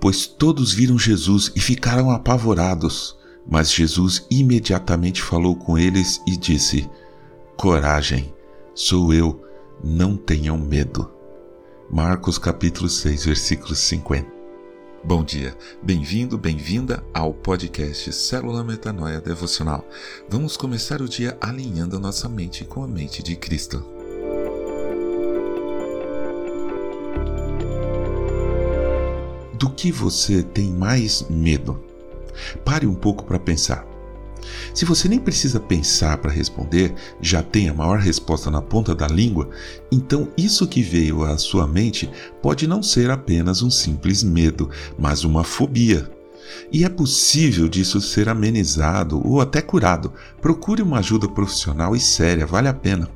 pois todos viram Jesus e ficaram apavorados. Mas Jesus imediatamente falou com eles e disse: Coragem, sou eu, não tenham medo. Marcos capítulo 6, versículo 50. Bom dia, bem-vindo, bem-vinda ao podcast Célula Metanoia Devocional. Vamos começar o dia alinhando a nossa mente com a mente de Cristo. Do que você tem mais medo? Pare um pouco para pensar. Se você nem precisa pensar para responder, já tem a maior resposta na ponta da língua, então isso que veio à sua mente pode não ser apenas um simples medo, mas uma fobia. E é possível disso ser amenizado ou até curado. Procure uma ajuda profissional e séria, vale a pena.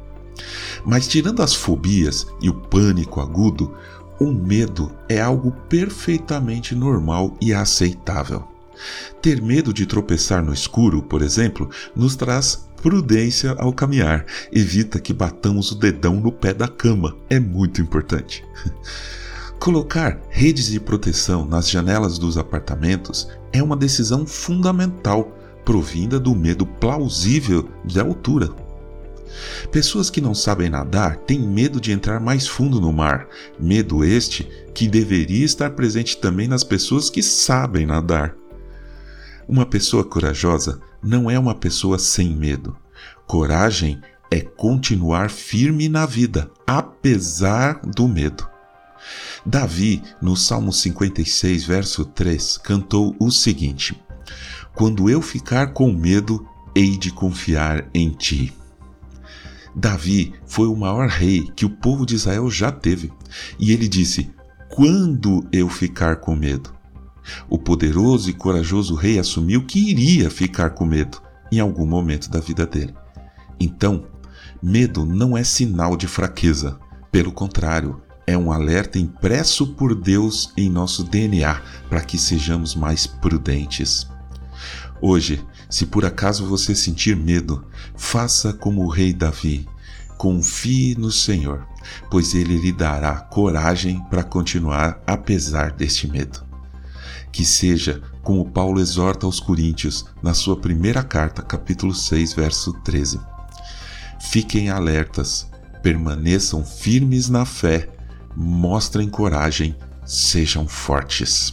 Mas tirando as fobias e o pânico agudo, o medo é algo perfeitamente normal e aceitável. Ter medo de tropeçar no escuro, por exemplo, nos traz prudência ao caminhar, evita que batamos o dedão no pé da cama, é muito importante. Colocar redes de proteção nas janelas dos apartamentos é uma decisão fundamental, provinda do medo plausível de altura. Pessoas que não sabem nadar têm medo de entrar mais fundo no mar, medo este que deveria estar presente também nas pessoas que sabem nadar. Uma pessoa corajosa não é uma pessoa sem medo. Coragem é continuar firme na vida, apesar do medo. Davi, no Salmo 56, verso 3, cantou o seguinte: Quando eu ficar com medo, hei de confiar em ti. Davi foi o maior rei que o povo de Israel já teve, e ele disse: Quando eu ficar com medo? O poderoso e corajoso rei assumiu que iria ficar com medo em algum momento da vida dele. Então, medo não é sinal de fraqueza, pelo contrário, é um alerta impresso por Deus em nosso DNA para que sejamos mais prudentes. Hoje, se por acaso você sentir medo, faça como o rei Davi. Confie no Senhor, pois ele lhe dará coragem para continuar apesar deste medo que seja como Paulo exorta aos Coríntios na sua primeira carta, capítulo 6, verso 13. Fiquem alertas, permaneçam firmes na fé, mostrem coragem, sejam fortes.